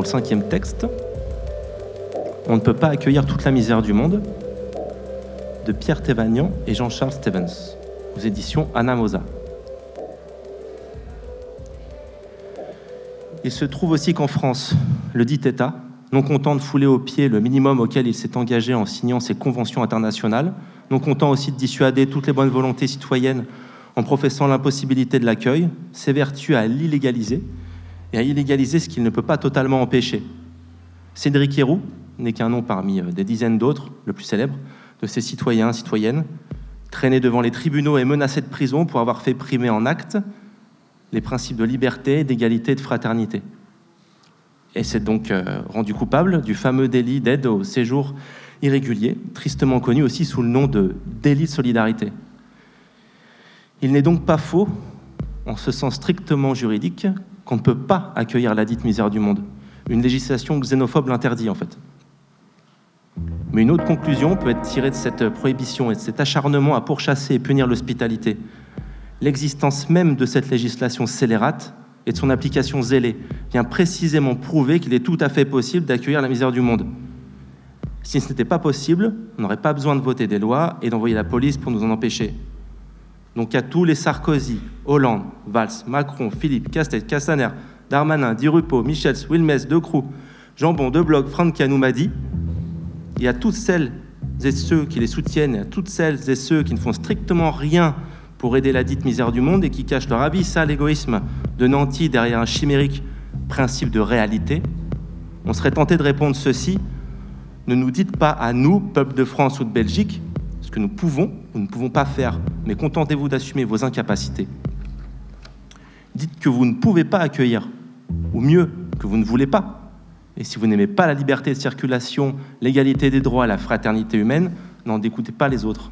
le cinquième texte. On ne peut pas accueillir toute la misère du monde de Pierre Thévagnan et Jean-Charles Stevens, aux éditions Anna Mosa. Il se trouve aussi qu'en France, le dit État, non content de fouler aux pieds le minimum auquel il s'est engagé en signant ses conventions internationales, non content aussi de dissuader toutes les bonnes volontés citoyennes en professant l'impossibilité de l'accueil, s'évertue à l'illégaliser et à illégaliser ce qu'il ne peut pas totalement empêcher. Cédric Héroux n'est qu'un nom parmi euh, des dizaines d'autres, le plus célèbre, de ces citoyens, citoyennes, traînés devant les tribunaux et menacés de prison pour avoir fait primer en acte les principes de liberté, d'égalité et de fraternité. Et c'est donc euh, rendu coupable du fameux délit d'aide au séjour irrégulier, tristement connu aussi sous le nom de délit de solidarité. Il n'est donc pas faux, en ce sens strictement juridique, qu'on ne peut pas accueillir la dite misère du monde. Une législation xénophobe l'interdit en fait. Mais une autre conclusion peut être tirée de cette prohibition et de cet acharnement à pourchasser et punir l'hospitalité. L'existence même de cette législation scélérate et de son application zélée vient précisément prouver qu'il est tout à fait possible d'accueillir la misère du monde. Si ce n'était pas possible, on n'aurait pas besoin de voter des lois et d'envoyer la police pour nous en empêcher. Donc à tous les Sarkozy, Hollande, Valls, Macron, Philippe, Castex, Castaner, Darmanin, Di Rupo, Michels, Wilmès, Decroux, Jambon, Debloc, Franck Canoumadi, et à toutes celles et ceux qui les soutiennent, et à toutes celles et ceux qui ne font strictement rien pour aider la dite misère du monde et qui cachent leur abyssal égoïsme de nantis derrière un chimérique principe de réalité, on serait tenté de répondre ceci. Ne nous dites pas à nous, peuple de France ou de Belgique, que nous pouvons ou ne pouvons pas faire, mais contentez-vous d'assumer vos incapacités. Dites que vous ne pouvez pas accueillir, ou mieux, que vous ne voulez pas. Et si vous n'aimez pas la liberté de circulation, l'égalité des droits, la fraternité humaine, n'en découtez pas les autres.